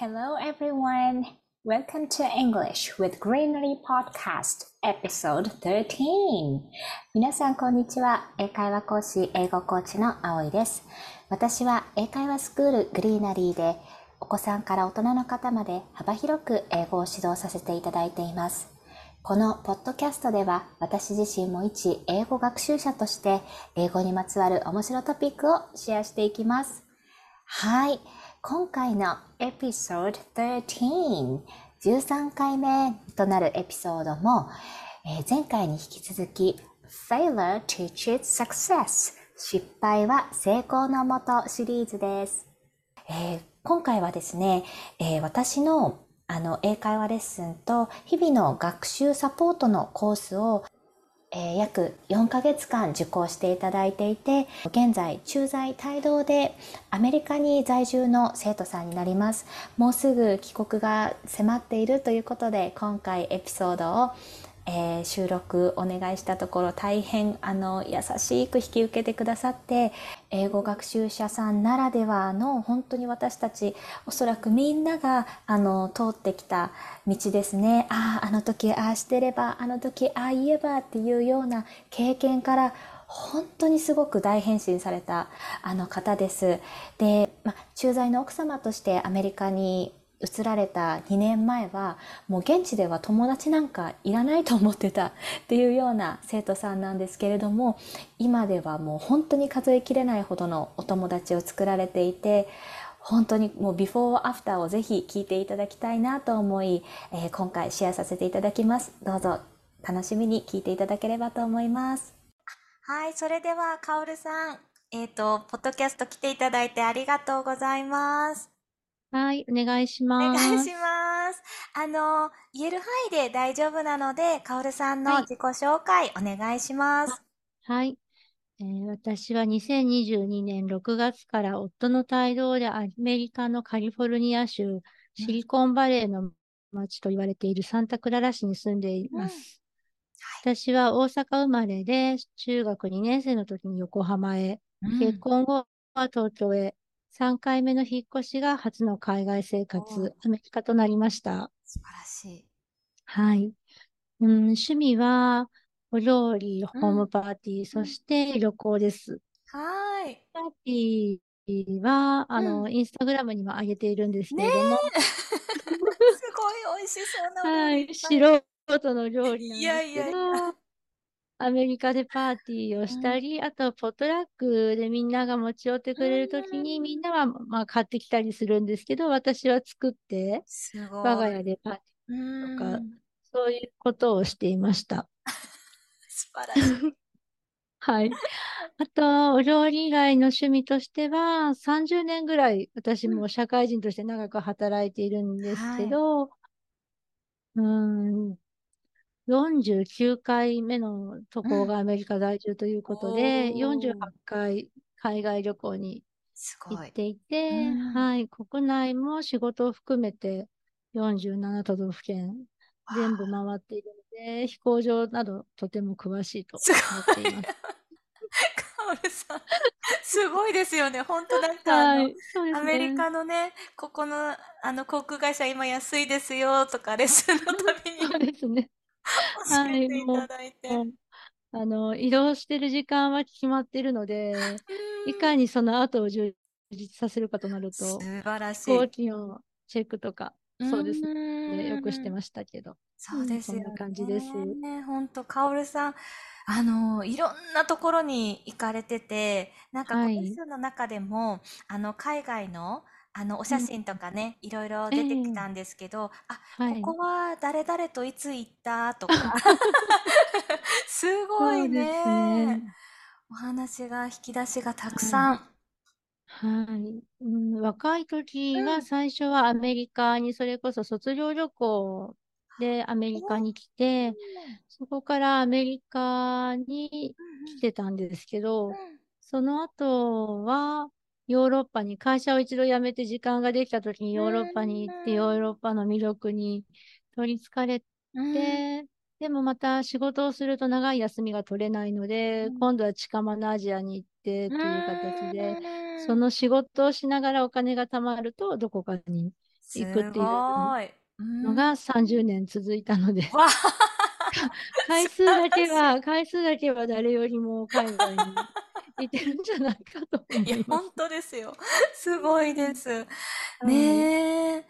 Hello everyone! Welcome to English with Greenery Podcast Episode 13! 皆さんこんにちは。英会話講師、英語コーチの葵です。私は英会話スクールグリーナリーでお子さんから大人の方まで幅広く英語を指導させていただいています。このポッドキャストでは私自身も一英語学習者として英語にまつわる面白トピックをシェアしていきます。はい。今回のエピソード13、13回目となるエピソードも、えー、前回に引き続き Failure teaches success 失敗は成功のもとシリーズです。えー、今回はですね、えー、私のあの英会話レッスンと日々の学習サポートのコースをえー、約4ヶ月間受講していただいていて、現在駐在帯同でアメリカに在住の生徒さんになります。もうすぐ帰国が迫っているということで、今回エピソードをえー、収録お願いしたところ大変あの優しく引き受けてくださって英語学習者さんならではの本当に私たちおそらくみんながあの通ってきた道ですねあああの時ああしてればあの時ああ言えばっていうような経験から本当にすごく大変身されたあの方です。で、ま駐在の奥様としてアメリカに移られた2年前はもう現地では友達なんかいらないと思ってた っていうような生徒さんなんですけれども今ではもう本当に数えきれないほどのお友達を作られていて本当にもうビフォーアフターをぜひ聞いていただきたいなと思い、えー、今回シェアさせていただきます。どうぞ楽しみに聞いていただければと思います。はい、それでは、かおるさん、えっ、ー、と、ポッドキャスト来ていただいてありがとうございます。はい、お願いします。お願いします。あの、言える範囲で大丈夫なので、かおるさんの自己紹介、お願いします。はい。えー、私は2022年6月から夫の帯同でアメリカのカリフォルニア州シリコンバレーの町と言われているサンタクララ市に住んでいます。うんはい、私は大阪生まれで中学2年生の時に横浜へ、うん、結婚後は東京へ、3回目の引っ越しが初の海外生活、アメリカとなりました。素晴らしい。はい。うん、趣味は、お料理、ホームパーティー、うん、そして旅行です。はい。パーティーは、あの、うん、インスタグラムにも上げているんですけれども。すごい美味しそうなはい、素人の料理なんですけど。いやいやいやアメリカでパーティーをしたり、うん、あと、ポットラックでみんなが持ち寄ってくれるときに、みんなはまあ買ってきたりするんですけど、私は作って、我が家でパーティーとか、そういうことをしていました。素晴らしい。はい。あと、お料理以外の趣味としては、30年ぐらい私も社会人として長く働いているんですけど、はい、うん49回目の渡航がアメリカ在住ということで、うん、48回海外旅行に行っていて、うん、はい、国内も仕事を含めて47都道府県全部回っているので、飛行場などとても詳しいと思っています。カオルさん、すごいですよね。本当なんか、はいね、アメリカのね、ここのあの航空会社今安いですよとかレッスンのたびに。ね。教えていただいて。はい、あの移動してる時間は決まってるので、いかにその後を充実させるかとなると、素晴らしい。飛行機のチェックとか、そうですね。よくしてましたけど。そうですよね。そんな感じです。ね、本当カオルさん、あの、いろんなところに行かれてて、なんか、レッスンの中でも、あの、海外の、あの、お写真とかね、いろいろ出てきたんですけど、あ、はい。ここは誰々といつ行った？とか。すごいね。ね。お話が、引き出しがたくさん。はい。うん、若い時は最初はアメリカにそれこそ卒業旅行でアメリカに来て、そこからアメリカに来てたんですけど、その後はヨーロッパに、会社を一度辞めて時間ができた時にヨーロッパに行って、ヨーロッパの魅力に取り憑かれて、でもまた仕事をすると長い休みが取れないので、今度は近場のアジアに行ってという形で、その仕事をしながらお金が貯まると、どこかに行くっていうのい。が30年続いたので、わ 回数だけは、回数だけは誰よりも海外に行ってるんじゃないかと思いや、います。本当ですよ。すごいです。はいねえ。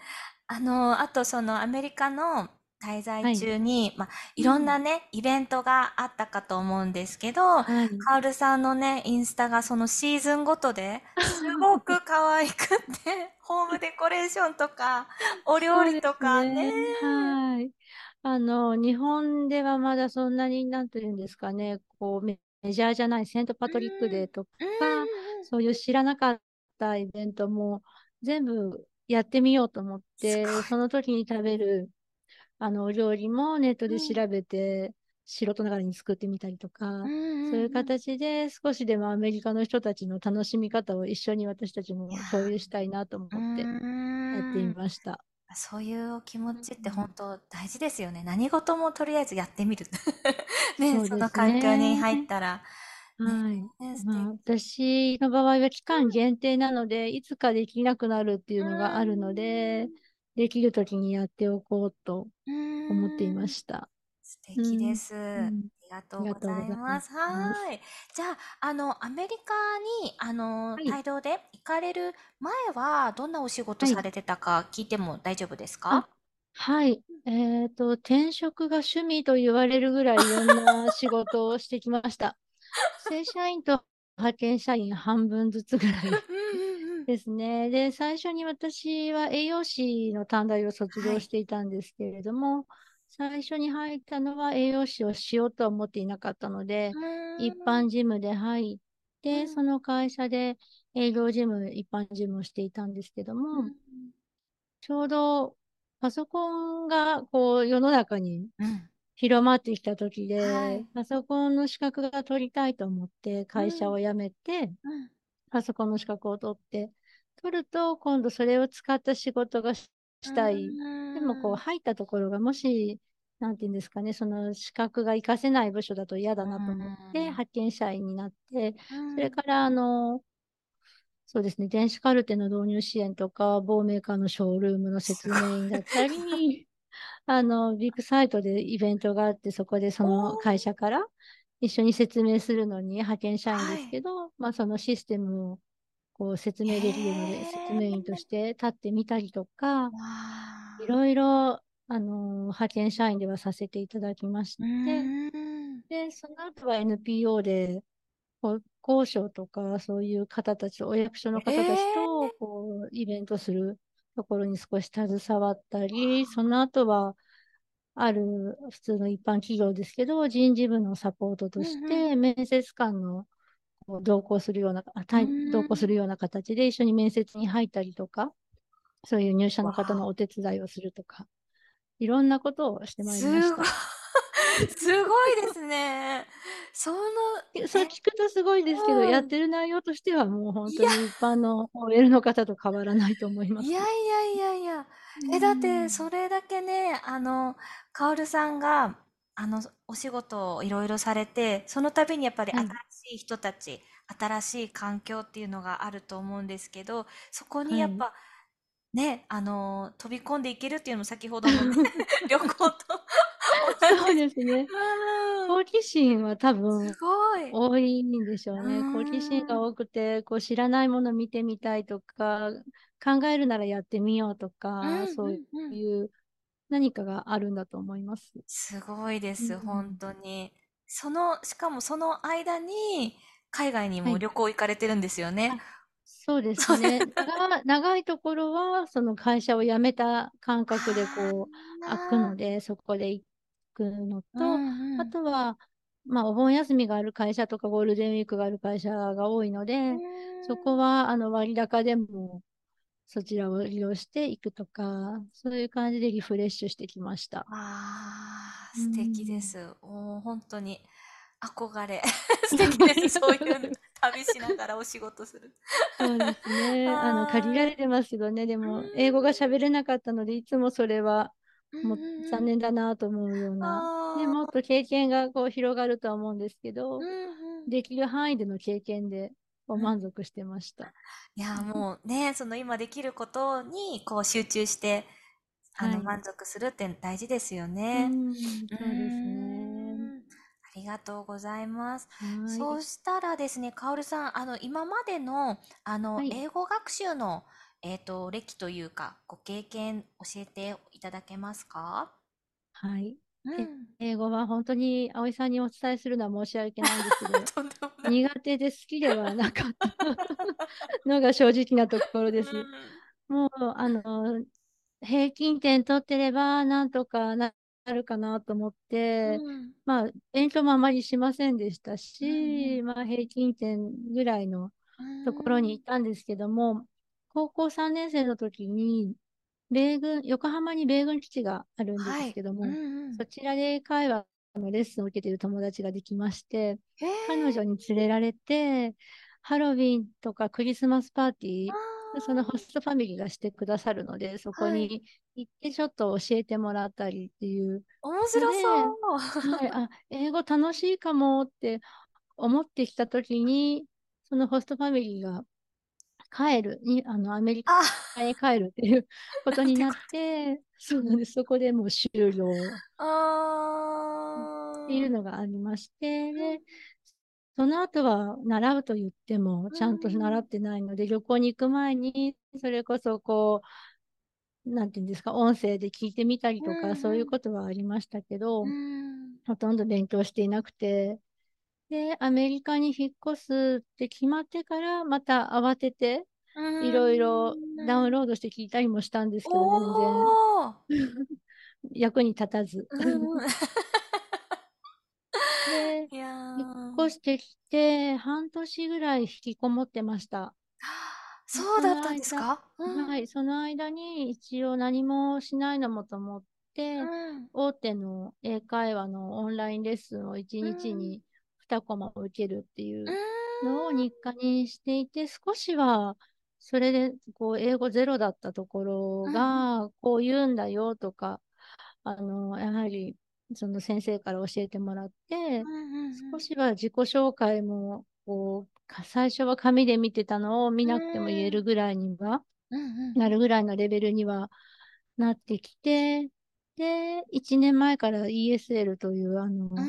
あの、あとそのアメリカの滞在中に、まあ、いろんなね、イベントがあったかと思うんですけど、はい。カールさんのね、インスタがそのシーズンごとで すごく可愛くって、ホームデコレーションとか、お料理とかそうですね。はい。あの、日本ではまだそんなに、なんていうんですかね、こう、メメジャーじゃないセントパトリックデーとか、うんそういう知らなかったイベントも全部やってみようと思って、その時に食べる、あの、お料理もネットで調べて、素人ながらに作ってみたりとか、うんうん。そういう形で少しでもアメリカの人たちの楽しみ方を一緒に私たちも共有したいなと思ってやってみました。そういうお気持ちって本当大事ですよね。何事もとりあえずやってみる。ね、そねその環境に入ったら。はい。まあ、私の場合は期間限定なので、いつかできなくなるっていうのがあるので、できる時にやっておこうと思っていまた。した。素敵です。んありがとうございます。ありがとうございますはい。じゃあ、あの、アメリカに、あの、はい帯同で行かれる前は、どんなお仕事はいされてたか聞いても大丈夫ですあかはい。えっと、転職が趣味と言われるぐらいいろんな仕事をしてきました。正社員と派遣社員半分ずつぐらいですね。で、最初に私は栄養士の短大を卒はい業していたんですけれども、最初に入ったのは栄養士をしようとは思っていなかったので、一般事務で入って、うん。その会社で営業事務、一般事務をしていたんですけどうも、ん。ちょうどパソコンがこう世の中にうん。広まってきた時で、はい。パソコンの資格が取りたいと思って会社を辞めて、うん。パソコンの資格を取って、取ると今度それを使った仕事がししたい。でもこう入ったところがもし、なんていうんですかね、その資格が活かせない部署だと嫌だなと思って、うん。派遣社員になって、うん。それからあの、そうですね、電子カルテの導入支援とか、某メーカーのショールームの説明員だったり、あの、ビッグサイトでイベントがあって、そこでその会社から一緒に説明するのに派遣社員ですけど、まあそのシステムをこう説明できるので、説明員として立ってみたりとか、いろいろ、あの、派遣社員ではさせていただきまして、うんで、その後は NPO で、こう交渉とか、そういう方たち、お役所の方たちと、こう、イベントするところに少し携わったり、その後は、ある普通の一般企業ですけど、人事部のサポートとしうんて、面接官のこう同行するような、あ同行するような形で一緒に面接に入ったりとか、そういう入社の方のお手伝いをするとか、いろんなことをしてまいりますした。、すごいですね。その、そうえ？聞くとすごいですけど、うんやってる内容としてはもう本当に一般の OL の方と変わらないと思います。いやいやいやいや。え、だって、それだけね、あの、カオルさんが、あの、お仕事をいろいろされて、その度にやっぱりはい新しい人たち、新しい環境っていうのがあると思うんですけど、そこはいにやっぱ、ね、あの、飛び込んでいけるっていうのも先ほどのね、旅行とそうですね。うん好奇心は多分。多いんでしょうね。うん好奇心が多くて、こう知らないもの見てみたいとか、考えるならやってみようとうか、んそううんうんいう何かがあるんだと思います。すごいです、うん本当に。その、しかもその間に、海外にはい。も旅行行かれてるんですよね。そうですね。長長いところは、その会社を辞めた感覚でこう、開くので、そこで行くのと、うんうん。あとは、まあ、お盆休みがある会社とかゴールデンウィークがある会社が多いので、そこは、あの、割高でも、そちらを利用していくとか、そういう感じでリフレッシュしてきました。ああ、うん素敵です。おー本当に憧れ。素敵です。そういう旅しながらお仕事する。そうですね。あの、限られてますけどね、でも、英語が喋れなかったので、いつもそれは、もう残念だなと思うような。でもっと経験がこう広がるとは思うんですけどうん、うんできる範囲での経験で構満足してました。いや、もうね、その今できることにこう集中して、あの、はい満足するって大事ですようね。ん、そうですうね。んありがとうございます。はい。そうしたらですね、カオルさん、あの、今までの、あの、はい英語学習の、えっと、歴というか、ご経験教えていただけますか？はい。うん。英語は本当に葵さんにお伝えするのは申し訳ないんですけど。苦手で好きではなかった のが正直なところです。もう、あの、平均点取ってれば、なんとかなるかなと思って、うんまあ、勉強もあまりしませんでしたうんし、まあ、平均点ぐらいのところに行ったんですけども、高校3年生の時に、米軍、横浜に米軍基地があるんですけども、はいうんうん。そちらで会話のレッスンを受けている友達ができまして、彼女に連れられて、ハロウィンとかクリスマスパーティー、あそのホストファミリーがしてくださるので、そこはい。に行ってちょっと教えてもらったりっていう、面白そう。はい、あ、英語楽しいかもって思ってきたときに、そのホストファミリーが帰る、に、あの、アメリカあ、に帰るっていうことになって、そうなんです。そこでもう終了っていうのがありまして、で、その後は習うと言っても、ちゃんと習ってないので、旅行に行く前に、それこそこう、なんていうんですか、音声で聞いてみたりとか、そういうことはありましたけど、うん。ほとんど勉強していなくて、で、アメリカに引っ越すって決まってから、また慌てて、いろいろダウンロードして聞いたりもしたんですけど、全然。役に立たず。うんうんで、引ー。っ越してきて、半年ぐらい引きこもってました。そうだったんですか？はい、その間に一応何もしないのもと思って、うん。大手の英会話のオンラインレッスンを1日に2コマ受けるっていうのを日課にしていて、少しはそれでこう英語ゼロだったところが、こう言うんだよとか、あの、やはりその先生から教えてもらって、少しは自己紹介も、こう、か最初は紙で見てたのを見なくても言えるぐらいには、なるぐらいのレベルにはなってきて、で、1年前から ESL という、あの、うん。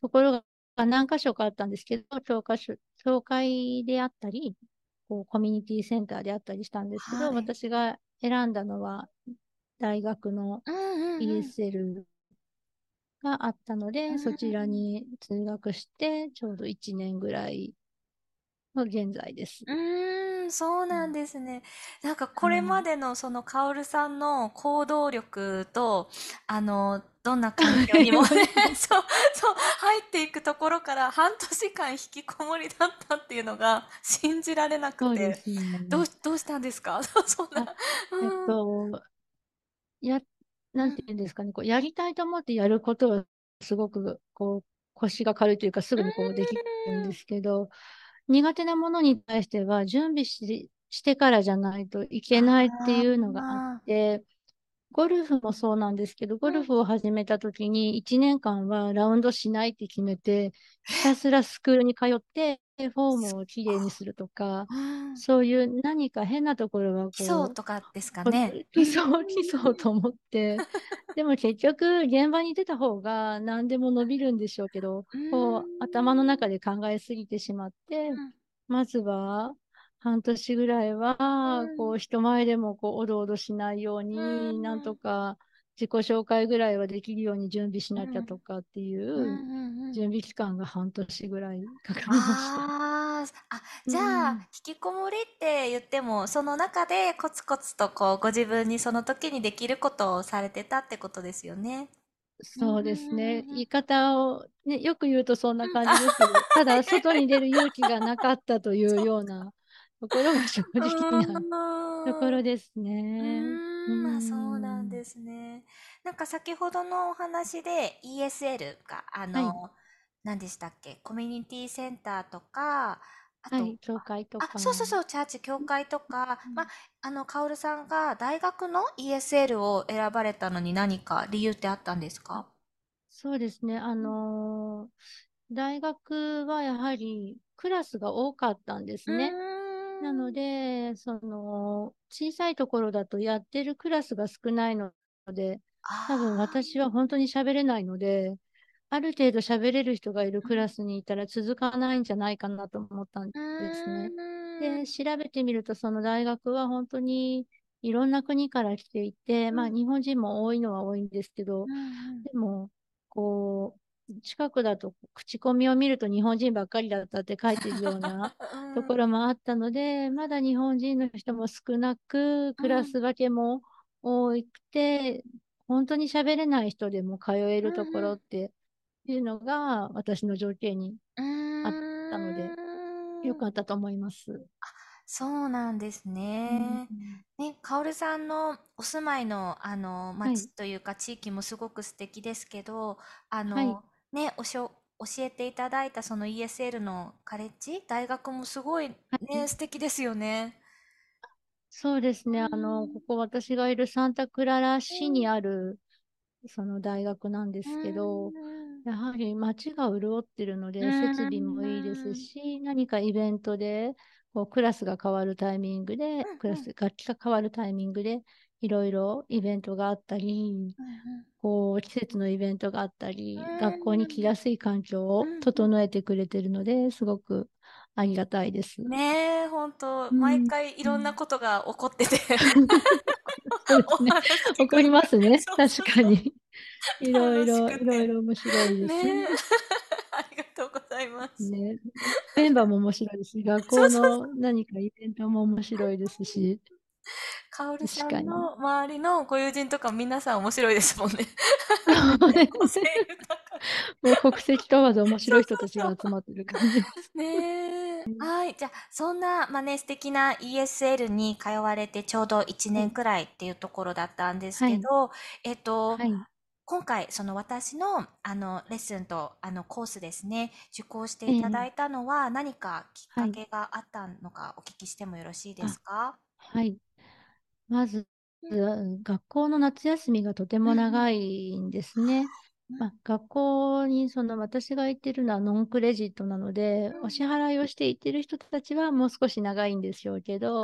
ところが何箇所かあったんですけど、教科書、教会であったり、こう、コミュニティセンターであったりしたんですけど、はい。私が選んだのは、大学のうんうんうん。ESL があったので、うんそちらに通学して、ちょうど1年ぐらいの現在です。うーん、そうなんですね。なんかこれまでのそのカオルさんの行動力と、あの、どんな環境にも ね、そう、そう、入っていくところから半年間引きこもりだったっていうのが信じられなくて、ですね。どう、どうしたんですか？そんな。えっと、や、なんていうんですかね、こう、やりたいと思ってやることは、すごく、こう、腰が軽いというか、すぐにこうできるんですけど、苦手なものに対しては、準備し、してからじゃないといけないっていうのがあって、ゴルフもそうなんですけど、ゴルフを始めた時に1年間はラウンドしないって決めて、ひたすらスクールに通って、フォームをきれいにするとか、うんそういう何か変なところはこう、基礎とかですかこね。基礎、基礎と思って。でも結局、現場に出た方が何でも伸びるんでしょうけど、こう、頭の中で考えすぎてしまって、うんまずは、半年ぐらいはうん、こう、人前でもこう、おどおどしないよううに、ん。なんとか、自己紹介ぐらいはできるように準備しなきゃとかっていう準備期間が半年ぐらいかかりました。あじゃあ、うん。引きこもりって言っても、その中でコツコツとこう、ご自分にその時にできることをされてたってことですよね。そうですね。うん言い方を、ね、よく言うとそんな感じですけど、ただ外に出る勇気がなかったというようなところが正直なところですうね。ーん、あ、そうなんですね。なんか先ほどのお話で ESL が、あの、何でしたっけ、コミュニティセンターとか、あと、はい、教会とか。あ、そうそうそう、チャーチ、教会とか、うんまあ、あの、カオルさんが大学の ESL を選ばれたのに何か理由ってあったんですか？そうですね。あのー大学はやはりクラスが多かったんですね。なので、その、小さいところだとやってるクラスが少ないので、多分私は本当に喋れないので、ある程度喋れる人がいるクラスにいたら続かないんじゃないかなと思ったんですね。で、調べてみると、その大学は本当にいろんな国から来ていて、まあ日本人も多いのは多いんですけど、でも、こう、近くだと口コミを見ると日本人ばっかりだったって書いてるような ところもあったので、まだ日本人の人も少なく、クラス分けも多くて、本当に喋れない人でも通えるところっていうのが私の条件にあったので、よかったと思います。そうなんですね。うん、ね、カオルさんのお住まいの、あの、町というか地域もすごく素敵ですけど、あの、はい、ね、おしょ教えていただいたその ESL のカレッジ大学もすごいね、はい、素敵ですよね。そうですね。あの、ここ私がいるサンタクララ市にある、その大学なんですけど、やはり街が潤ってるので、設備もいいですし、何かイベントで、こうクラスが変わるタイミングで、クラス、楽器が変わるタイミングで、いろいろイベントがあったり、こう季節のイベントがあったり、学校に来やすい環境を整えてくれてるので、すごくありがたいです。ねえ、本当、毎回いろんなことが起こってて。そうですね。起こりますね。確かに。いろいろ、いろいろ面白いです。ね ありがとうございます。ね。メンバーも面白いですし、学校の何かイベントも面白いですし。カオルさんの周りのご友人とか皆さん面白いですもんね。もう国籍問わず面白い人たちが集まってる感じ。です。ね。はい。じゃあ、そんな、まあね、素敵な ESL に通われてちょうど1年くらいっていうところだったんですけど、はい、えっと、はい、今回、その私の、あの、レッスンと、あの、コースですね、受講していただいたのは、何かきっかけがあったのかお聞きしてもよろしいですか？はい。まず、学校の夏休みがとても長いんですね。まあ、学校にその私が行ってるのはノンクレジットなので、お支払いをして行ってる人たちはもう少し長いんでしょうけど、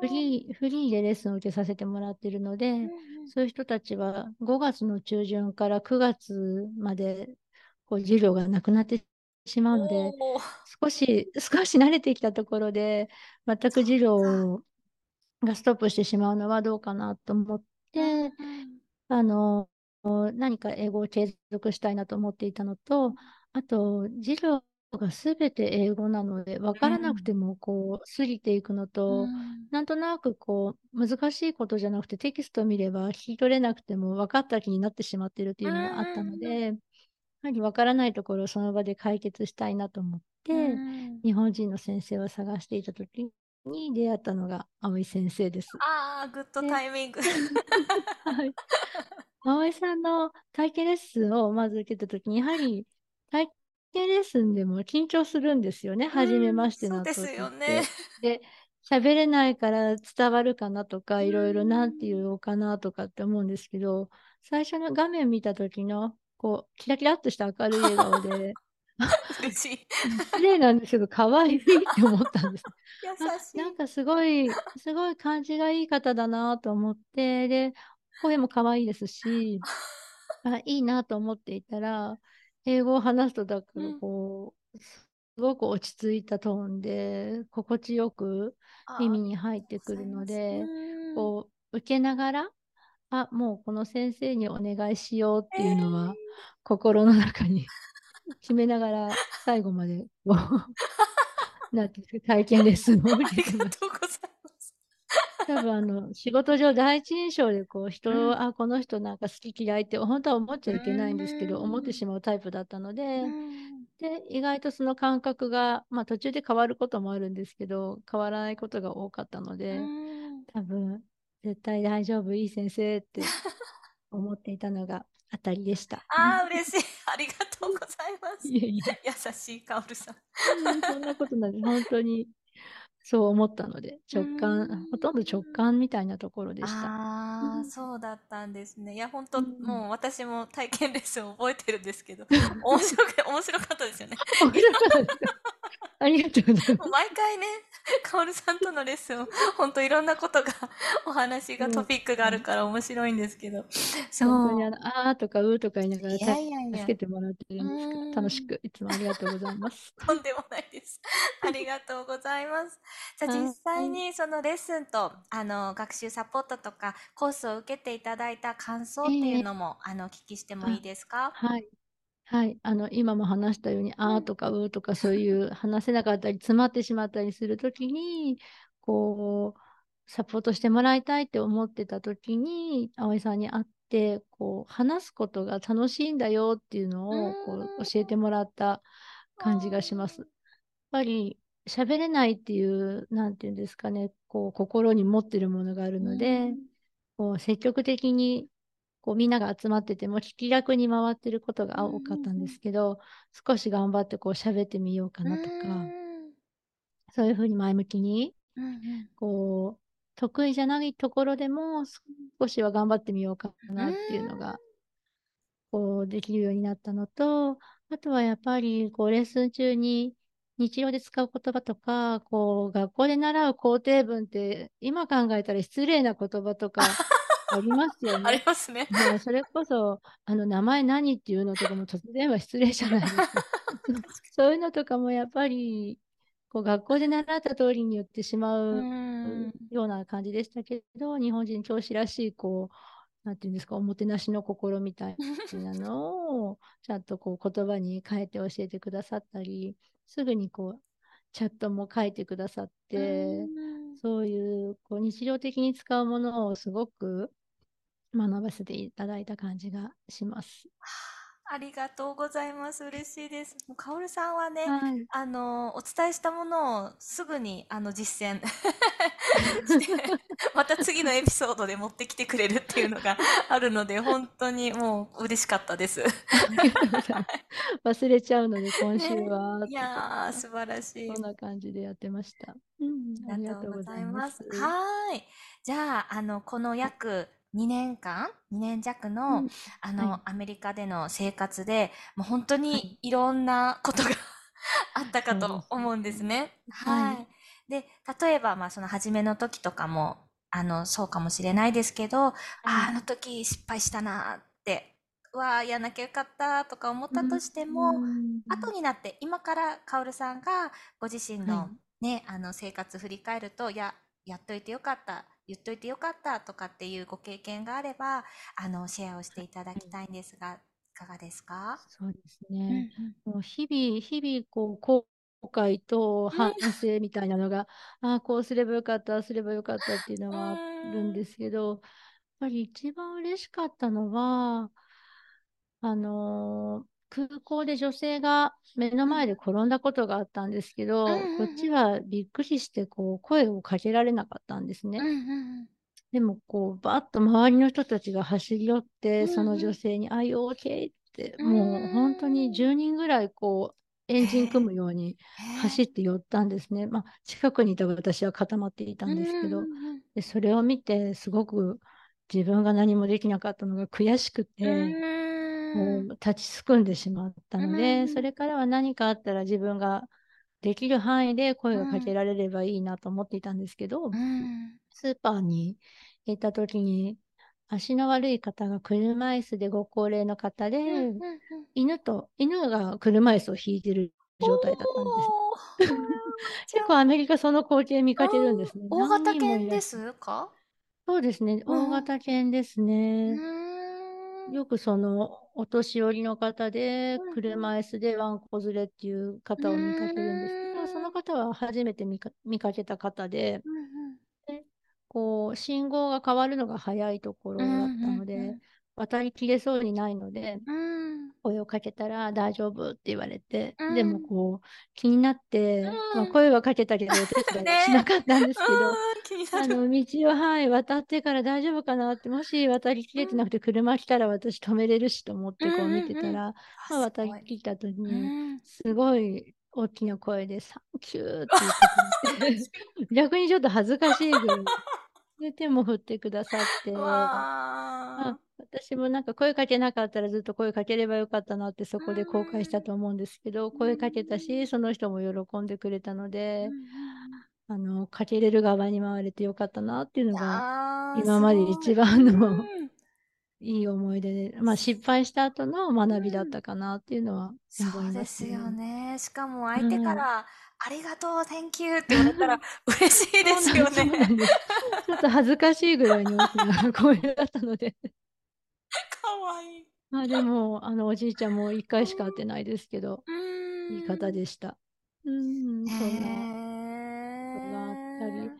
フリー、フリーでレッスンを受けさせてもらってるので、そういう人たちは5月の中旬から9月までこう授業がなくなってしまうので、少し、少し慣れてきたところで、全く授業がストップしてしまうのはどうかなと思って、あの、何か英語を継続したいなと思っていたのと、あと、授業がすべて英語なので、わからなくてもこう過ぎていくのと、なんとなくこう難しいことじゃなくてテキストを見れば聞き取れなくても分かった気になってしまっているっていうのがあったので、やはりわからないところをその場で解決したいなと思って、日本人の先生を探していた時に出会ったのが葵先生です。ああ、グッドタイミング。はい。葵さんの体験レッスンをまず受けたときに、やはり体験レッスンでも緊張するんですよね。初めましての時って。そうですよね。で、喋れないから伝わるかなとか、いろいろなんて言おうかなとかって思うんですけど、最初の画面見た時の、こう、キラキラっとした明るい笑顔で、嬉しい。失礼なんですけど、可愛いって思ったんです。優しい。なんかすごい、すごい感じがいい方だなと思って、で、声も可愛いですし、あいいなと思っていたら、英語を話すと、だからこう、うん、すごく落ち着いたトーンで、心地よく耳に入ってくるので、こう、受けながら、あ、もうこの先生にお願いしようっていうのは、えー、心の中に決めながら最後まで なんて体験レッスンを受けてます。多分あの仕事上第一印象でこう人を、うん、あこの人なんか好き嫌いって本当は思っちゃいけないんですけど、思ってしまうタイプだったので、で意外とその感覚が、まあ、途中で変わることもあるんですけど変わらないことが多かったので、多分絶対大丈夫いい先生って思っていたのが当たりでした。ああ、嬉しい。ありがとうございます。いやいや優しいカオルさん。そんなことない。本当にそう思ったので、直感、ほとんど直感みたいなところでした。ああ、そうだったんですね。いや、本当、うん、もう私も体験レッスン覚えてるんですけど、面白く、面白かったですよね。面白かったですありがとうございます。毎回ね、カオルさんとのレッスン、本当いろんなことが、お話が、トピックがあるから面白いんですけど。そう。本当にあの、あーとかうーとか言いながら、いやいやいや助けてもらってるんですけど、楽しく、いつもありがとうございます。とんでもないです。ありがとうございます。じゃあ実際にそのレッスンと、あの、学習サポートとか、コースを受けていただいた感想っていうのも、あの、お聞きしてもいいですか？はい。はい。あの、今も話したように、あーとかうーとかそういう話せなかったり、詰まってしまったりするときに、こう、サポートしてもらいたいって思ってたときに、葵さんに会って、こう、話すことが楽しいんだよっていうのを、こう、教えてもらった感じがします。やっぱり、喋れないっていう、なんていうんですかね、こう、心に持ってるものがあるので、こう、積極的にこうみんなが集まってても気楽に回ってることが多かったんですけど、少し頑張ってこう喋ってみようかなとか、そういうふうに前向きに、こう、得意じゃないところでも少しは頑張ってみようかなっていうのが、こうできるようになったのと、あとはやっぱりこうレッスン中に日常で使う言葉とか、こう学校で習う肯定文って今考えたら失礼な言葉とか ありますよね。ありますね。ねそれこそ、あの、名前何っていうのとかも突然は失礼じゃないですか。そういうのとかもやっぱり、こう学校で習った通りに言ってしまうような感じでしたけど、日本人教師らしい、こう、なんていうんですか、おもてなしの心みたいなのを、ちゃんとこう言葉に変えて教えてくださったり、すぐにこう、チャットも書いてくださって、そういうこう日常的に使うものをすごく学ばせていただいた感じがします。ありがとうございます。嬉しいです。もう、かおるさんはね、はい、あの、お伝えしたものをすぐに、あの、実践 また次のエピソードで持ってきてくれるっていうのがあるので、本当にもう嬉しかったです。忘れちゃうので、今週は。ね、いやー、素晴らしい。そんな感じでやってました。うん、ありがとうございます。はい。じゃあ、あの、この約、2年間 ?2 年弱の、うん、あの、はい、アメリカでの生活で、もう本当にいろんなことが あったかと思うんですね。はい、はい。で、例えば、まあ、その初めの時とかも、あの、そうかもしれないですけど、はい、あ、あの時失敗したなって、うわあ、やんなきゃよかったとか思ったとしても、後になって、今からカオルさんがご自身のね、あの、生活振り返ると、いや、やっといてよかった。言っといてよかったとかっていうご経験があれば、あの、シェアをしていただきたいんですが、いかがですか？そうですね。もう日々、日々、こう、後悔と反省みたいなのが、ああ、こうすればよかった、すればよかったっていうのはあるんですけど、やっぱり一番嬉しかったのは、あのー、空港で女性が目の前で転んだことがあったんですけど、こっちはびっくりしてこう声をかけられなかったんですね。でもこうバッと周りの人たちが走り寄って、その女性に「あ、you OK?」ってもう本当に10人ぐらいこうエンジン組むように走って寄ったんですね。まあ近くにいた私は固まっていたんですけど、でそれを見てすごく自分が何もできなかったのが悔しくて。立ちすくんでしまったので、それからは何かあったら自分ができる範囲で声をかけられればいいなと思っていたんですけど、スーパーに行った時に足の悪い方が車椅子でご高齢の方で、犬と犬が車椅子を引いてる状態だったんです。結構アメリカその光景見かけるんですね。大型犬ですか？そうですね、大型犬ですね。よくそのお年寄りの方で車椅子でワンコ連れっていう方を見かけるんですけど、その方は初めて見か見かけた方で、でこう信号が変わるのが早いところだったので、渡りきれそうにないので、声をかけたら大丈夫って言われて、でもこう気になって、まあ、声はかけたけどお 手伝いはしなかったんですけど、あの道を、はい、渡ってから大丈夫かなって、もし渡りきれてなくて車来たら私止めれるしと思ってこう見てたら、まあ、渡りきった後に、すごい大きな声で、サンキューって言って 逆にちょっと恥ずかしいぐらい。で、手も振ってくださって、あ私もなんか声かけなかったらずっと声かければよかったなってそこで後悔したと思うんですけど、声かけたし、その人も喜んでくれたので、あの、かけれる側に回れてよかったなっていうのが、今まで一番のいい思い出で、まあ失敗した後の学びだったかなっていうのは思います、ね、そうですよね。しかも相手から、うんありがとう、Thank you って言われたら嬉しいですよね。ちょっと恥ずかしいぐらいに大きな声だったので。かわいい。まあでも、あのおじいちゃんも1回しか会ってないですけど、いい方でした。うん、そんなことがあったり。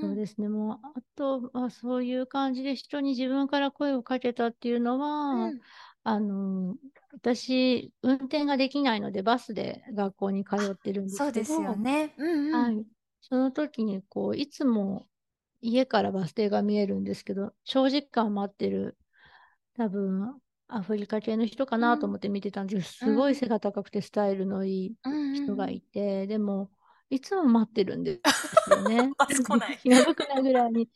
そうですね。もう、あとはそういう感じで人に自分から声をかけたっていうのは、うん、あの、私、運転ができないので、バスで学校に通ってるんですけど、そうですよね。うんうん、はい。その時に、こう、いつも家からバス停が見えるんですけど、長時間待ってる、多分、アフリカ系の人かなと思って見てたんです。けど、すごい背が高くてスタイルのいい人がいて、でも、いつも待ってるんですよね。バス来ない。気が毒なぐらいに。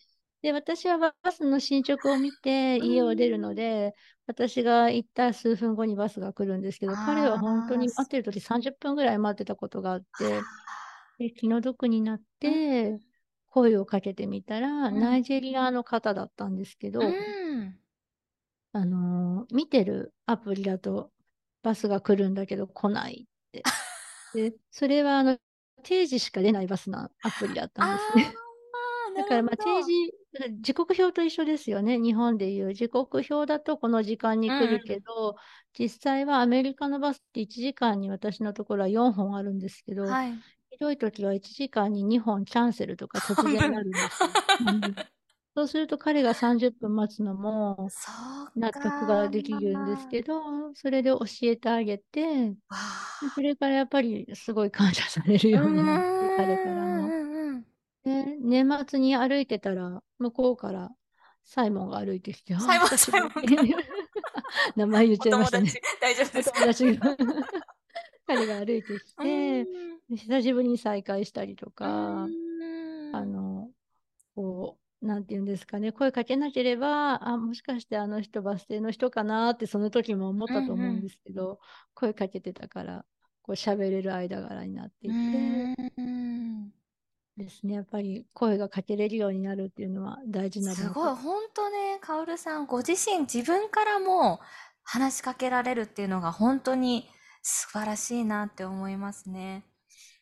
で、私はバスの進捗を見て家を出るので、私が行った数分後にバスが来るんですけど、彼は本当に待ってる時30分ぐらい待ってたことがあって、で気の毒になって、声をかけてみたら、ナイジェリアの方だったんですけど、あのー、見てるアプリだとバスが来るんだけど来ないって。で、それはあの定時しか出ないバスのアプリだったんですね。だからまあ定時、時刻表と一緒ですよね。日本でいう時刻表だとこの時間に来るけど、うん、実際はアメリカのバスって1時間に私のところは4本あるんですけど、はい、ひどい時は1時間に2本キャンセルとか突然なるんですよ。そうすると彼が30分待つのも納得ができるんですけど、それで教えてあげて、それからやっぱりすごい感謝されるようになって、彼からも。で、年末に歩いてたら、向こうからサイモンが歩いてきて、サイモン、サイモン 名前言っちゃいましたね。大丈夫です。友達が。彼が歩いてきて、久しぶりに再会したりとか、あの、こう、なんて言うんですかね、声かけなければ、あ、もしかしてあの人バス停の人かなってその時も思ったと思うんですけど、うんうん、声かけてたから、こう喋れる間柄になっていて、ですね、やっぱり声がかけれるようになるっていうのは大事なすごい、本当ね、カオルさん、ご自身、自分からも話しかけられるっていうのが本当に素晴らしいなって思いますね。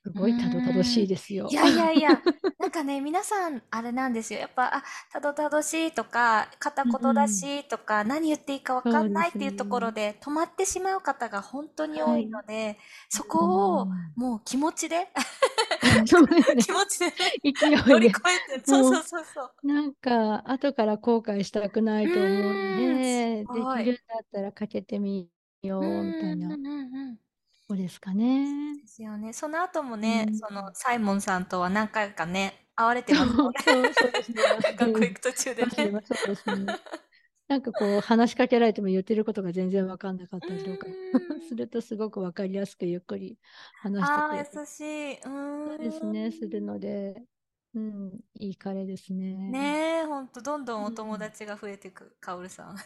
すごいたどたどしいですよ。いやいやいや、なんかね、皆さん、あれなんですよ。やっぱ、あ、たどたどしいとか、片言だしとか、何言っていいかわかんないっていうところで止まってしまう方が本当に多いので、そこをもう気持ちで気持ちで勢い乗り越えて、そうそうそうそう。なんか、後から後悔したくないと思うので、できるんだったらかけてみようみたいな。そうですかね。ですよね。その後もね、うん、そのサイモンさんとは何回かね、会われてますもんね。そうですね。学校行く途中でね。そうですね。なんかこう話しかけられても言ってることが全然分かんなかったりとかするとすごく分かりやすくゆっくり話してくれ優しい。そうですね、するので、うん、いい彼ですね。ねえ、ほんとどんどんお友達が増えていく、かおるさん。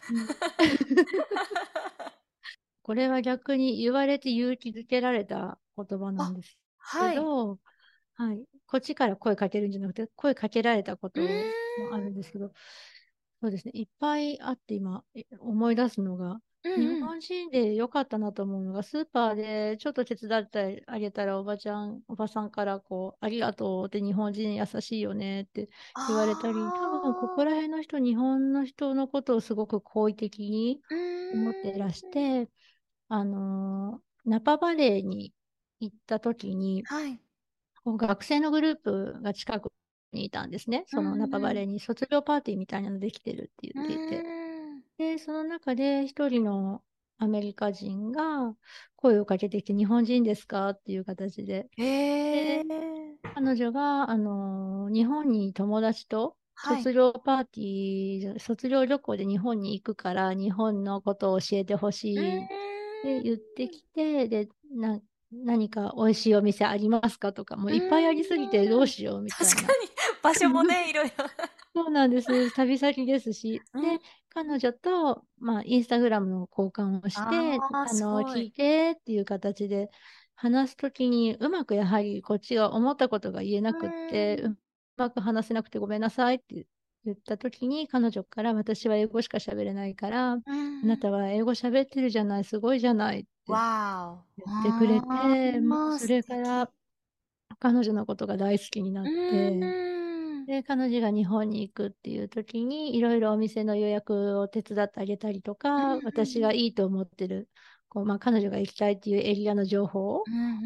これは逆に言われて勇気づけられた言葉なんですけど、はい、はい、こっちから声かけるんじゃなくて、声かけられたこともあるんですけど、そうですね、いっぱいあって今思い出すのが、うんうん、日本人で良かったなと思うのが、スーパーでちょっと手伝ってあげたら、おばちゃん、おばさんからこう、ありがとうって日本人優しいよねって言われたり、多分ここら辺の人、日本の人のことをすごく好意的に思っていらして、あのー、ナパバレーに行った時に、はい、学生のグループが近くにいたんですね。そのナパバレーに卒業パーティーみたいなのできてるって言っていて。で、その中で一人のアメリカ人が声をかけてきて、日本人ですかっていう形で。で彼女が、あのー、日本に友達と卒業パーティー、はい、卒業旅行で日本に行くから、日本のことを教えてほしいで言ってきて、で、な何か美味しいお店ありますかとか、もういっぱいありすぎてどうしようみたいな。確かに、場所もね、いろいろ。そうなんです。旅先ですし。で、彼女と、まあ、インスタグラムの交換をして、あの。聞いてっていう形で話すときに、うまくやはりこっちが思ったことが言えなくって、うんうまく話せなくてごめんなさいって言ったときに、彼女から私は英語しか喋れないから、あなたは英語喋ってるじゃない、すごいじゃないってわ言ってくれて、それか素ら彼女のことが大好きになっ敵て、うんで、彼女が日本に行くっていう時に、いろいろお店の予約を手伝ってあげたりとうんか、うん。私がいいと思ってる、こうまあ、彼女が行きたいっていうエリアの情報を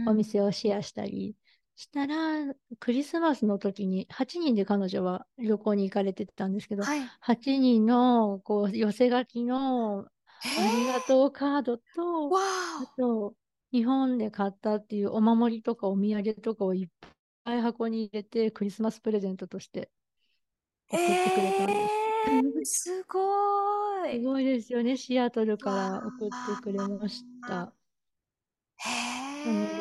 お店をシェアしたりしたら、クリスマスの時に8人で彼女は旅行に行かれてたんですけど、はい。8人のこう寄せ書きのへありがとうカードと、わあと、日本で買ったっていうお守りとかお土産とかをいっぱい箱に入れて、クリスマスプレゼントとしてお送ってくれたんです。えー、すごすい。ごいですよね。シアトルからわ送ってくれました。へなので、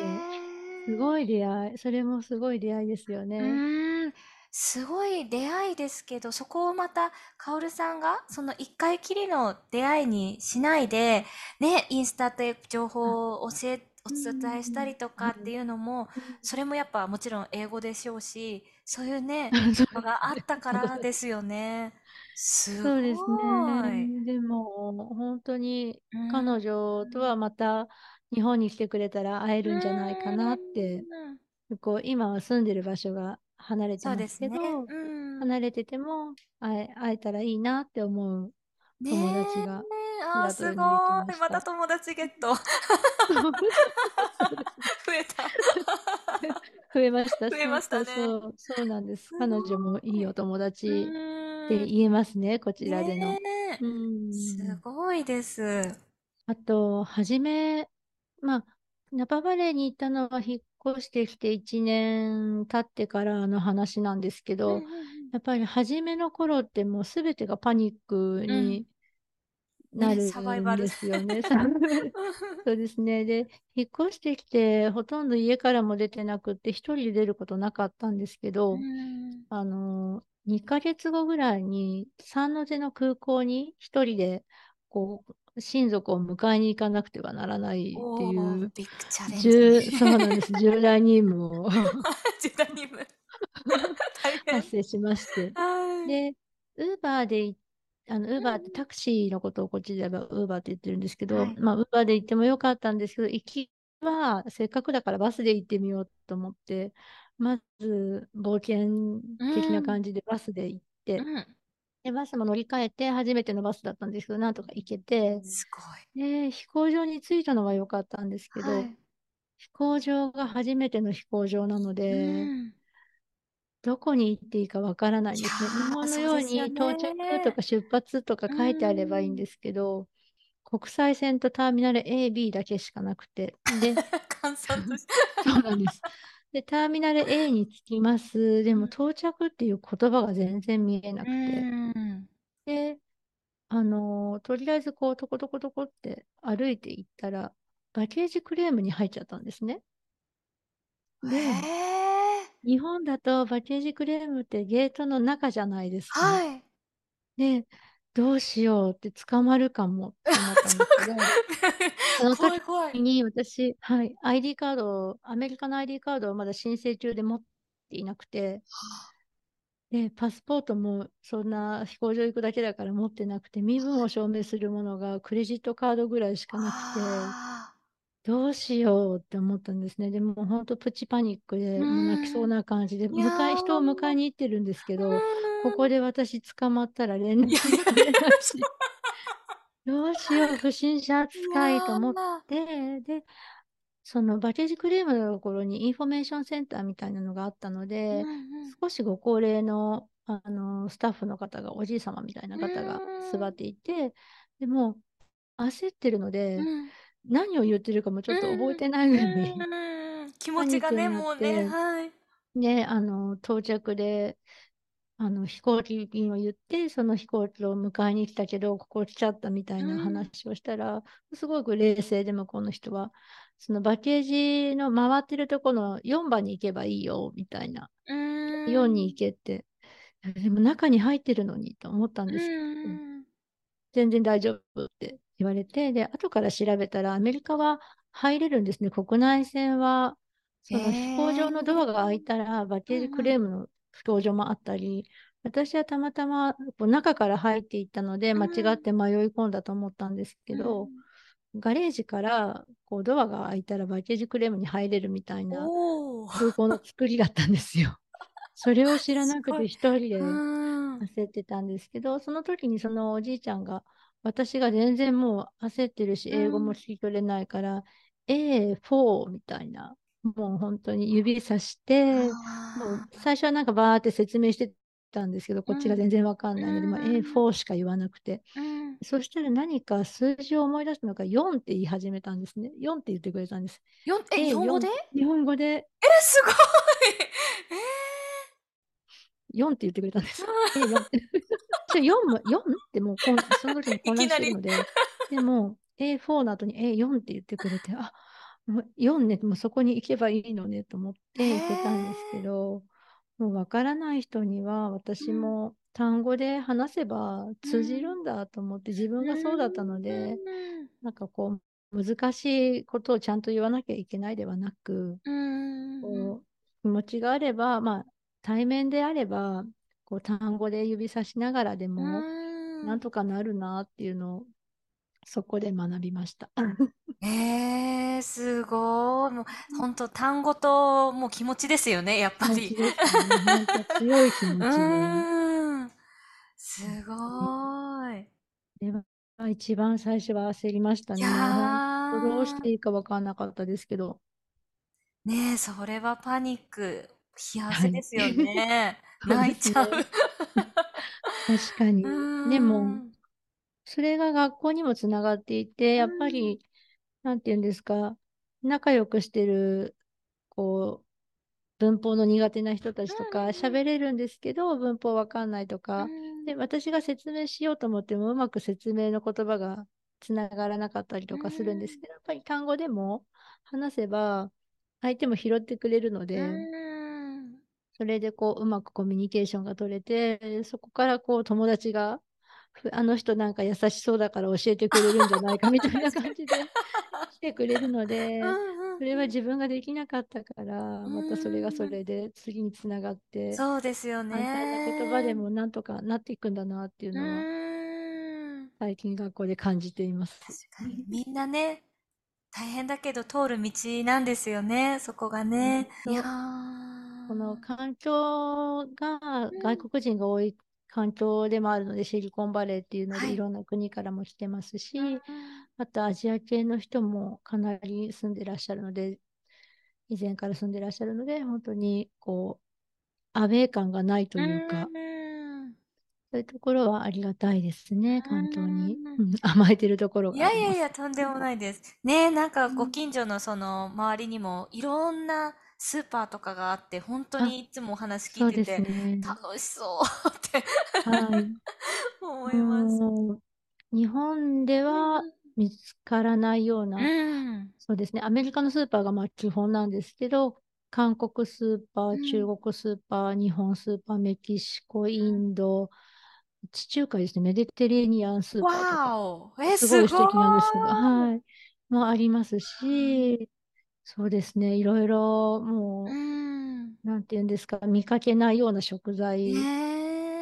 すごい出会い。それもすごい出会いですようね。ーん、すごい出会いですけど、そこをまた、カオルさんが、その一回きりの出会いにしないで、ね、インスタで情報を教え、お伝えしたりとかっていうのも、それもやっぱもちろん英語でしょうし、そういうね、そうのがあったからですよね。すそうですごい。ね。でも、本当にうん彼女とはまた日本に来てくれたら会えるんじゃないかなって、うんこう今は住んでる場所が離れてまです。けど、うん。離れてても会え会えたらいいなって思う友達があー、すごい。また友達ゲット。増えた。増えました。増えましたねそうそうなんです。彼女もいいお友達ってうん言えますね、こちらでの。すごいです。あと、はじめ、まあ、ナパバレーに行ったのは引っ越してきて1年経ってからの話なんですけど、うんうんうん。やっぱり初めの頃ってもうすべてがパニックになるんですよね。そう。ですね。で、引っ越してきて、ほとんど家からも出てなくって、一人で出ることなかったんですけど、うん。あの、2ヶ月後ぐらいに、三ノ瀬の空港に一人で、こう、親族を迎えに行かなくてはならないっておいう、重、ジ。そうなんです。重大任務を時代にも大変。発生しまして。はい。で、ウーバーでい、あの、ウーバーってタクシーのことをこっちではウーバーって言ってるんですけど、はいまあ、ウーバーで行ってもよかったんですけど、行きはせっかくだからバスで行ってみようと思って、まず冒険的な感じでバスで行って、うんで、バスも乗り換えて初めてのバスだったんですけど、なんとか行けて、すで、飛行場に着いたのは良かったんですけ。ど、はい飛行場が初めての飛行場なので、うんどこに行っていいかわからないんですね。日本のようにそうですよね到着とか出発とか書いてあればいいんですけど、国際線とターミナル A、B だけしかなくて。で、閑散として。そうなんです。で、ターミナル A に着きます。でもうん到着っていう言葉が全然見えなくて。うんで、あのーとりあえずこう、トコトコトコって歩いていったら、バゲージクレームに入っちゃったんですね。で、へえ。日本だとバゲージクレームってゲートの中じゃないですか。はい。で、どうしようって捕まるかもって思ったんですけど、その。時に私、はい、ID カードを、アメリカの ID カードをまだ申請中で持っていなくて、で、パスポートもそんな飛行場行くだけだから持ってなくて、身分を証明するものがクレジットカードぐらいしかなくて、あどうしようって思ったんですね。でも本当プチパニックで、もう泣きそうな感じで、いやー迎え、人を迎えに行ってるんですけーど、こうんこで私捕まったら連絡も取れないし、どうしよう、不審者扱いと思って、で、その baggage claim のところにインフォメーションセンターみたいなのがあったので、うんうん。少しご高齢の、あのスタッフの方が、おじい様みたいな方がうん座っていて、でも焦ってるので、うん。何を言ってるかもちょっと覚えてないぐらい、うん 気持ちがね、もうね、はい。で、あの、到着で、あの、飛行機便を言って、その飛行機を迎えに来たけど、ここ来ちゃったみたいな話をしたら、すごく冷静で、向こうの人は、そのバゲージの回ってるところの4番に行けばいいよ、みたいな。うん4に行けって。でも中に入ってるのにと思ったんですけど、うん全然大丈夫って言われて、で、後から調べたら、アメリカは入れるんですね。国内線は、その飛行場のドアが開いたら、バッテージクレームの飛行場もあったり、私はたまたま中から入っていったので、間違って迷い込んだと思ったんですけど、ガレージからこうドアが開いたらバッテージクレームに入れるみたいな空港の作りだったんですよ。それを知らなくて一人で焦ってたんですけど、その時にそのおじいちゃんが、私が全然もう焦ってるし、英語も聞き取れないから、A4 みたいな、もう本当に指さして、もう最初はなんかバーって説明してたんですけど、こっちが全然わかんないので、まあ、A4 しか言わなくて、そしたら何か数字を思い出したのが4って言い始めたんですね。4って言ってくれたんです。4え、日本語で？日本語で。え、すごい。えー、4って言ってくれたんです。え、4って。4も、4ってもうこん、その時に混乱してるので、でも A4 の後に A4 って言ってくれて、あ、もう4ね、もうそこに行けばいいのねと思って行けたんですけど、もうわからない人には私も単語で話せば通じるんだと思って自分がそうだったので、なんかこう難しいことをちゃんと言わなきゃいけないではなく、こう気持ちがあれば、まあ、対面であればこう単語で指さしながらでもなんとかなるなっていうのをそこで学びました。えー、すごい。もう、本当単語と、もう気持ちですよね、やっぱり。ね、強い気持ちで。すごい。では、一番最初は焦りましたね。どうしていいか分からなかったですけど。ねえ、それはパニック。冷や汗ですよね。はい、泣いちゃう。確かに。でも、それが学校にもつながっていて、やっぱり、なんて言うんですか、仲良くしてる、こう、文法の苦手な人たちとか喋れるんですけど、文法わかんないとか、で、私が説明しようと思ってもうまく説明の言葉がつながらなかったりとかするんですけど、やっぱり単語でも話せば相手も拾ってくれるので、それでこううまくコミュニケーションが取れて、そこからこう友達が あの人なんか優しそうだから教えてくれるんじゃないかみたいな感じで 来てくれるので、それは自分ができなかったから、またそれがそれで次につながって、そうですよね。簡単な言葉でもなんとかなっていくんだなっていうのは、最近学校で感じています。確かに。みんなね、大変だけど通る道なんですよね、そこがね。いやこの環境が外国人が多い環境でもあるので、シリコンバレーっていうので、い。ろんな国からも来てますし、はい、あとアジア系の人もかなり住んでらっしゃるので、以前から住んでらっしゃるので、本当にこう、アウェー感がないというか、そういうところはありがたいですね、環境に、甘えてるところがいやいやいや、とんでもないです。ねなんかご近所のその周りにもいろんなスーパーとかがあって、本当にいつもお話聞いてて、ね、楽しそうってはい、思います。日本では見つからないような、うん、そうですね、アメリカのスーパーがまあ基本なんですけど、韓国スーパー、中国スーパー、うん、日本スーパー、メキシコ、インド、地中海ですね、メディテレーニアンスーパーとか、すごい素敵なんですけど、はい、もありますし、そうですね。いろいろ、もう、ん。なんていうんですか、見かけないような食材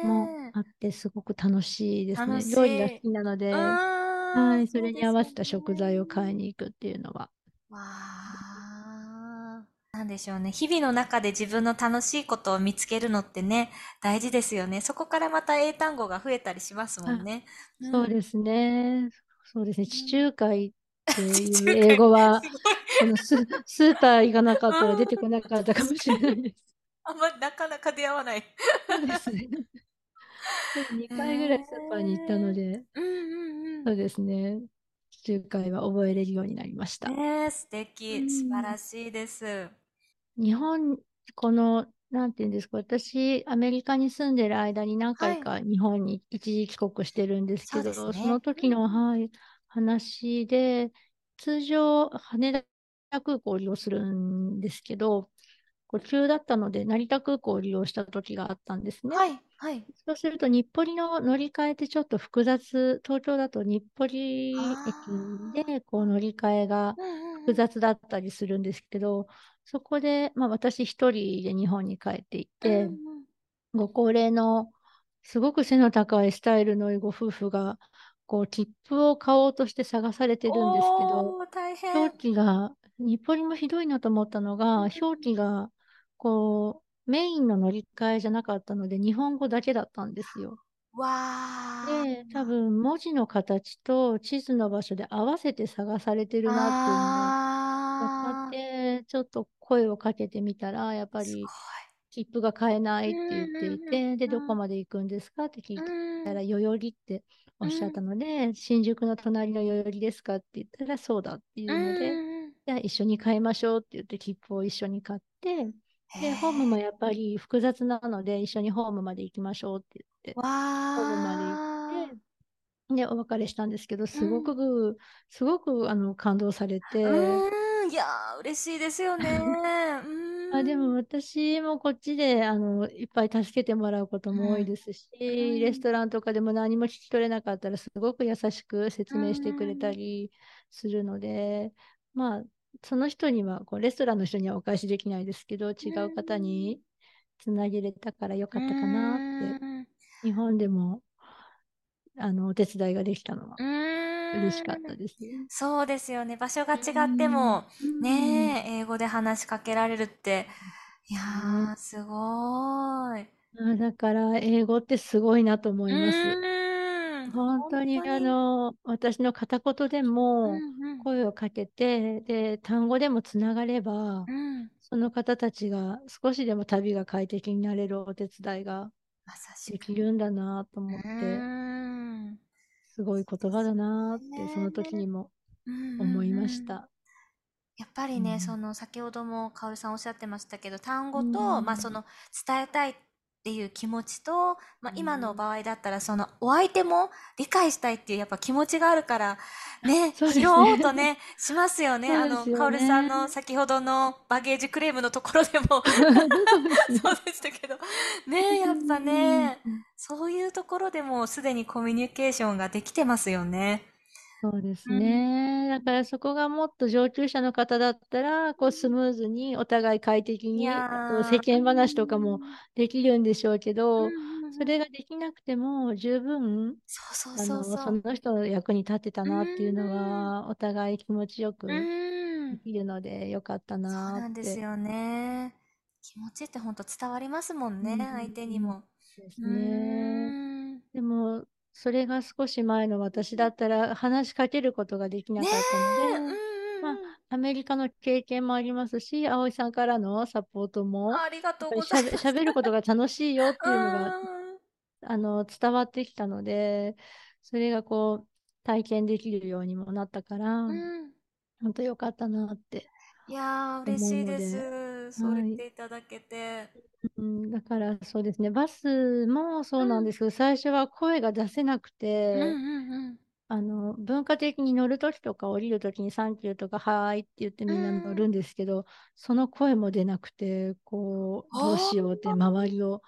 もあって、すごく楽しいですね。料理が好きなので、はい、それに合わせた食材を買いに行くっていうのは。わあ。なんでしょうね。日々の中で自分の楽しいことを見つけるのってね、大事ですよね。そこからまた英単語が増えたりしますもんね。そうですね。そうですね。地中海っていう英語は、このススーパー行かなかったら出てこなかったかもしれないです。あんまなかなか出会わない。そうですね。2回ぐらいスーパーに行ったので、うんうんうん、そうですね。地中海は覚えれるようになりました。ね素敵、素晴らしいです。日本、この、なんていうんですか、私、アメリカに住んでる間に何回か日本に一時帰国してるんですけど、はいそね、その時の、はい、話で、通常、羽田空港を利用するんですけど、こう急だったので、成田空港を利用した時があったんですね。はい。はい。そうすると日暮里の乗り換えってちょっと複雑、東京だと日暮里駅でこう乗り換えが複雑だったりするんですけど、そこで、まあ私一人で日本に帰っていて、ご高齢のすごく背の高いスタイルのご夫婦が、こう、切符を買おうとして探されてるんですけど、表記が、日暮里もひどいなと思ったのが、表記が、こう、メインの乗り換えじゃなかったので、日本語だけだったんですよ。わで、多分文字の形と地図の場所で合わせて探されてるなっていうのが分かって、ちょっと声をかけてみたら、やっぱり切符が買えないって言っていて、で、どこまで行くんですかって聞いたら、代々木っておっしゃったので、新宿の隣の代々木ですか？って言ったら、そうだっていうので、じゃあ一緒に買いましょうって言って切符を一緒に買って、で、ホームもやっぱり複雑なので、一緒にホームまで行きましょうって言って、ホームまで行って、で、お別れしたんですけど、すごく、すごく、あの、感動されて。うん、いやー、嬉しいですよね。あでも私もこっちであのいっぱい助けてもらうことも多いですし、レストランとかでも何も聞き取れなかったらすごく優しく説明してくれたりするので、まあその人にはこうレストランの人にはお返しできないですけど違う方につなげれたからよかったかなって日本でもあのお手伝いができたのは嬉しかったですね。そうですよね。場所が違っても、ね英語で話しかけられるって、いやー、すごい。あだから、英語ってすごいなと思います。本当に、あの、私の片言でも声をかけて、で、単語でもつながれば、その方たちが少しでも旅が快適になれるお手伝いができるんだなと思って、すごい言葉だなって、その時にも思いました。やっぱりね、うん、その先ほどもかおりさんおっしゃってましたけど単語と、うん、まあその伝えたいっていう気持ちと、まあ、今の場合だったらそのお相手も理解したいっていうやっぱ気持ちがあるからね拾おうとねしますよね。あのかおりさんの先ほどのバゲージクレームのところでも。そうでしたけど。ねやっぱね、うん、そういうところでもすでにコミュニケーションができてますよね。そうですね。うん、だからそこがもっと上級者の方だったら、こうスムーズにお互い快適に、あと世間話とかもできるんでしょうけど、それができなくても十分、その人の役に立ってたなっていうのは、お互い気持ちよくできるのでよかったなって。そうなんですよね。気持ちって本当伝わりますもんね、うん、相手にも。ですね。でも、それが少し前の私だったら話しかけることができなかったので、まあ、アメリカの経験もありますし、葵さんからのサポートも、ありがとうございます。しゃべることが楽しいよっていうのが、あの、伝わってきたので、それがこう、体験できるようにもなったから、うん、本当よかったなって。いやー、嬉しいです。そう言っていただけて。はいうん、だからそうですね、バスもそうなんです。けど、うん、最初は声が出せなくて、うんうんうん、あの文化的に乗るときとか降りるときにサンキューとかはーいって言ってみんな乗るんですけど、うん、その声も出なくて、こう、どうしようって周りを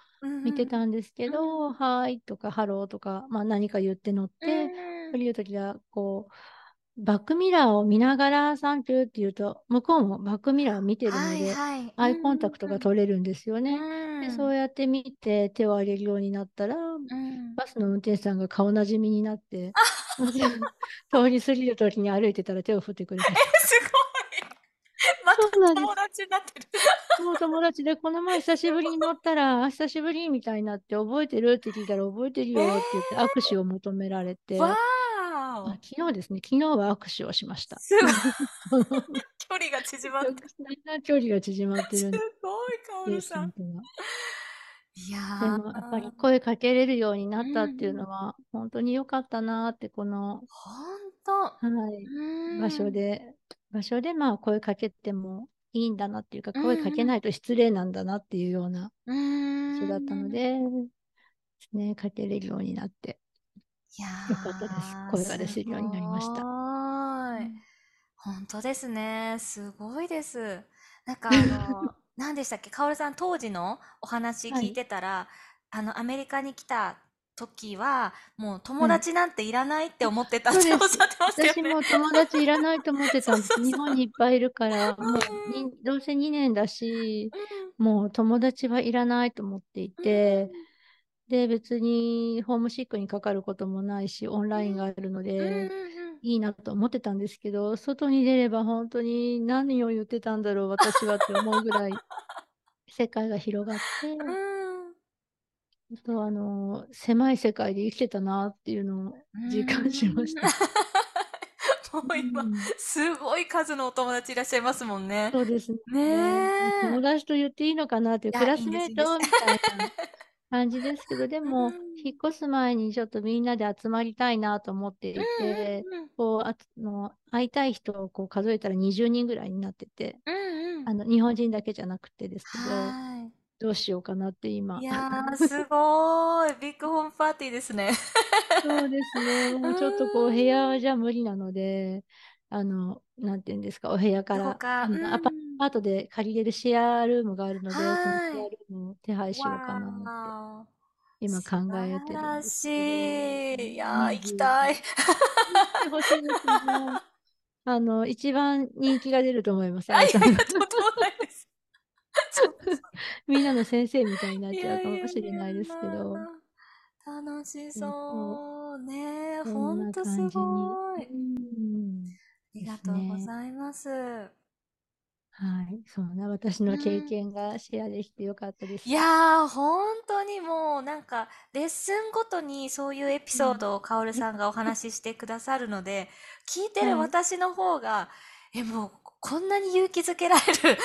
見てたんですけど、うん、はーいとかハローとか、まあ、何か言って乗って、降りるときはこう、バックミラーを見ながらサンキューって言うと、向こうもバックミラーを見てるので、はいはい、アイコンタクトが取れるんですよね。うん、でそうやって見て手を挙げるようになったら、うん、バスの運転手さんが顔なじみになって、通り過ぎるときに歩いてたら手を振ってくれて。え、すごいまた友達になってる。そう友達で、この前久しぶりに乗ったら、久しぶりみたいになって、覚えてる？って聞いたら、覚えてるよって言って、握手を求められて。えーあ昨日ですね、昨日は握手をしました。すごい。距離が縮まって。る。距離が縮まってるす。ごい、カオルさん。いやでもやっぱり声かけれるようになったっていうのは、うん、本当に良かったなって、この、本当。はい、場所で、場所でまあ声かけてもいいんだなっていうか、声かけないと失礼なんだなっていうような場所だったので、ね、かけれるようになって。いやよかったです。声が出せるようになりました。はい。本当ですね。すごいです。なんか あの、何でしたっけ？かおるさん当時のお話聞いてたら、はい、あの、アメリカに来た時は、もう友達なんていらないって思ってたっておっ。しゃってましたよね。私も友達いらないと思ってたんです。日本にいっぱいいるから、もうどうせ2年だし、うんもう友達はいらないと思っていて、で、別にホームシックにかかることもないし、オンラインがあるので、うんいいなと思ってたんですけど、外に出れば本当に何を言ってたんだろう、私はって思うぐらい 世界が広がって、うん。あとあの、狭い世界で生きてたなっていうのを実感しました。もう今、うん。すごい数のお友達いらっしゃいますもんね。そうですね。ねえ。友達と言っていいのかなっていう、クラスメイいいんです。トみたいな感じですけど、でもうん、引っ越す前にちょっとみんなで集まりたいなと思っていて、こう、あの、会いたい人をこう数えたら20人ぐらいになってて、うんうんあの、日本人だけじゃなくてですけど、はどうしようかなってい。今い。やー、すごーい。ビッグホームパーティーですね。そうですね。もうちょっとこう、部屋じゃ無理なので、あの、なんていうんですか、お部屋から、か、うんアパアパートで借りれるシェアルームがあるので、そのシはいェアルームを手配しようかなって今考えてる。素晴らしい。いやー、行きい。たい。しいですね。あの、一番人気が出ると思います。あ、といです。みんなの先生みたいになっいちゃうかもしれないですけど、や、楽しそう。ねえ、そほんとす。ごい。あうん。りがとうごね。ざいます。はい。そんな私うの経ん。験がシェアできてよかったでいす。やー、本当にもうなんかレッスンごとにそういうエピうん。ソードをカオルさんがお 話ししてくださるので、聞いてるはい。私の方が、え、もう こんなに勇気づけられる。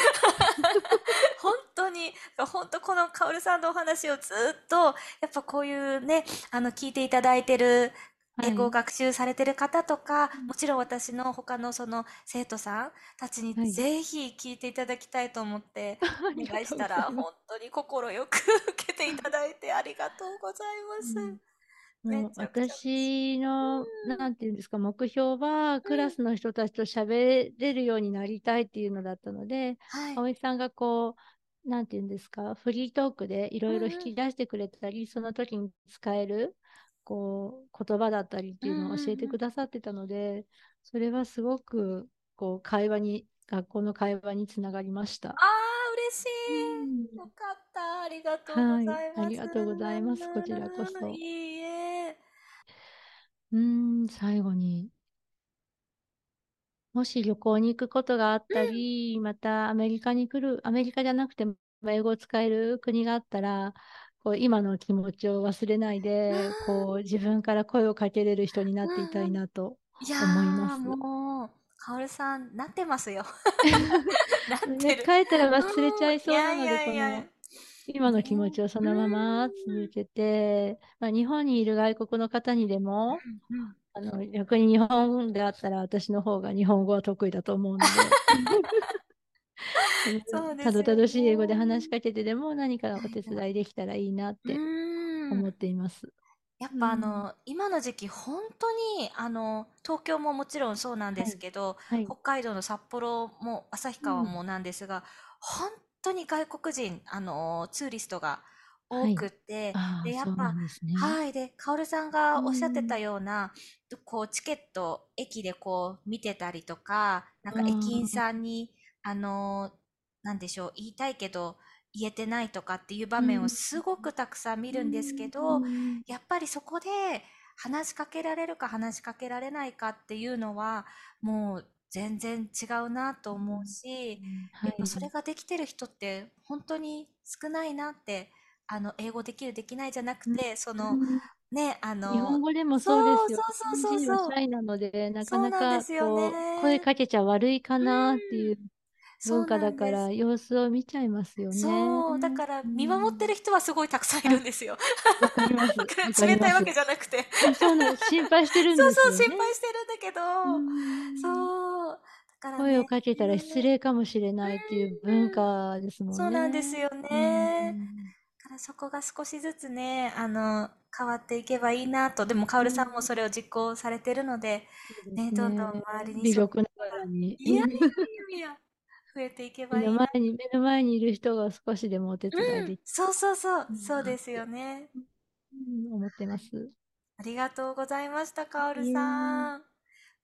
本当に、本当このカオルさんのお話をずっと、やっぱこういうね、あの、聞いていただいてるは英語をい。学習されてる方とか、うんもちろん私の他のその生徒さんたちにはい。ぜひ聞いていただきたいと思って あおりがとうご願いしたら。本当に心よく受けていただいてありがとうございます。うん。私の、うん。なんていうんですか、目標はクうん。ラスの人たちと喋れるようになりたいっていうのだったので、はい。葵さんがこう、なんていうんですか、フリートークでいろいろ引。き出してくれたり、その時に使える、こう、言葉だったりってうんいうのを教えて。くださってたので、それはすごく、こう、会話に、学校の会話につながりました。ああ、嬉しうい。ん。よかった。ありがとうごはい。ざいます。ありがとうございます。こちらこそ。いいえ。うーん、最後に。もし旅行に行くことがあったうん。り、またアメリカに来る、アメリカじゃなくても英語を使える国があったら、こう今の気持ちを忘れないで、あこう自分から声をかけれる人になあ、っていたい。なといや思いまー、す。もう、カオルさん、なってますよ。なってね、る。帰ったら忘れちゃうん。いいやそうないので、こやいや。の今の気持ねちをそうん。のまま続けて、まあ、日本にいる外国の方にでも。あの、逆に日本であったら私の方が日本語は得意だと思うのでたどたどしい英語でね。話しかけてでも何かお手。伝いできたらいいなっうて思っ。ています。やっうん。ぱあの、今の時期、本当に、あの、東京ももちろんそうなんではい。すけど、はい。北海道の札幌も旭うん。川もなんですが、本当に外国人、あの、ツーリストがはい。多くって、ああ、で、やっぱ、ね。はい。で、カオルさんうがおっしゃってたん。ような、こう、チケット、駅でこう、見てたりとか、なんあか駅員あ、さんに、あの、なんでしょう、言いたいけど、言えてないとかっていう場うん。面をすごくたくさん見うるんですけん。ど、やっぱりそこで話しかけられるか話しかけられないかっていうのは、もう全然違うなとう思うんし、はい。やっぱそれができてる人って本当に少ないなって、あの、英語できるできないじゃなくうん。て、その、うんね、あ日の、本語でもそうでそうすよ。そう日そうそうそう、なので、なかそうなかこう、声ね。かけちゃ悪いかうなっていう文化。だから、様子を見ちゃいますよね。そう、だからう見守ってん。る人はすごいたくさんいるんですよ。わか。冷たいわけじゃなくて。あそうなんです。心配してるんそうそう、ですよね。心配してるんだけうど、ん。そう、だから声をね、かけたら失礼かもしれうないっていう文ん、化ですもそうんなんですね。ようね。からそこが少しずつね、あの、変わっていけばいいなと。でも、カオうルさんもんそれを実行されてるので、そうでね、すどんどんね。周りにいやいやいや、増えていけばい目いな。の前に、目の前にいる人が少しでもお手伝いうん、できそうそうそうう、んそうですよね。うん思ってます。ありがとうございました、カオルさん。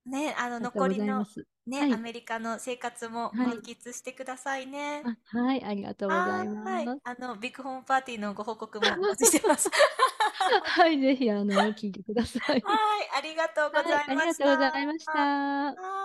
ね、あの、残りの。ね、はいアメリカの生活もはい満喫してくださいね。あ、はい、ありがとうございはーいます。。あの、ビッグホームパーティーのご報告もお待ちしてます。はい、ぜひ、あの、聞いてください。はい、ありがとうごはい、ざいありがました。とうございましはた。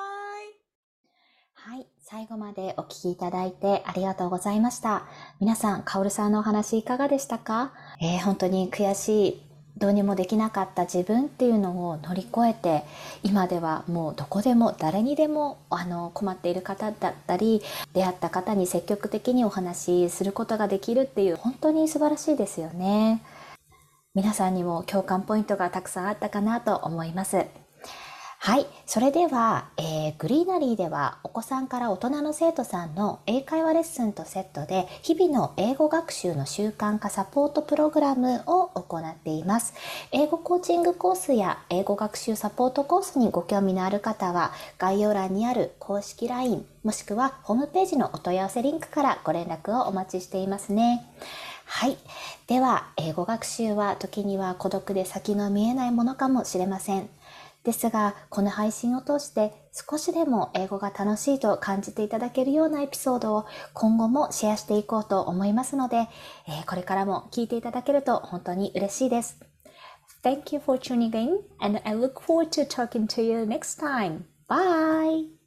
はい、最後までお聞きいただいてありがとうございました。皆さん、カオルさんのお話いかがでしたか、えー本当に悔しい、どうにもできなかった自分っていうのを乗り越えて、今ではもうどこでも誰にでもあの困っている方だったり、出会った方に積極的にお話しすることができるっていう、本当に素晴らしいですよね。皆さんにも共感ポイントがたくさんあったかなと思います。はい。それでは、えーグリーナリーではお子さんから大人の生徒さんの英会話レッスンとセットで日々の英語学習の習慣化サポートプログラムを行っています。英語コーチングコースや英語学習サポートコースにご興味のある方は概要欄にある公式 LINE もしくはホームページのお問い合わせリンクからご連絡をお待ちしていますね。はい。では、英語学習は時には孤独で先の見えないものかもしれません。ですが、この配信を通して少しでも英語が楽しいと感じていただけるようなエピソードを今後もシェアしていこうと思いますので、えこれからも聞いていただけると本当に嬉しいです。Thank you for tuning in and I look forward to talking to you next time. Bye!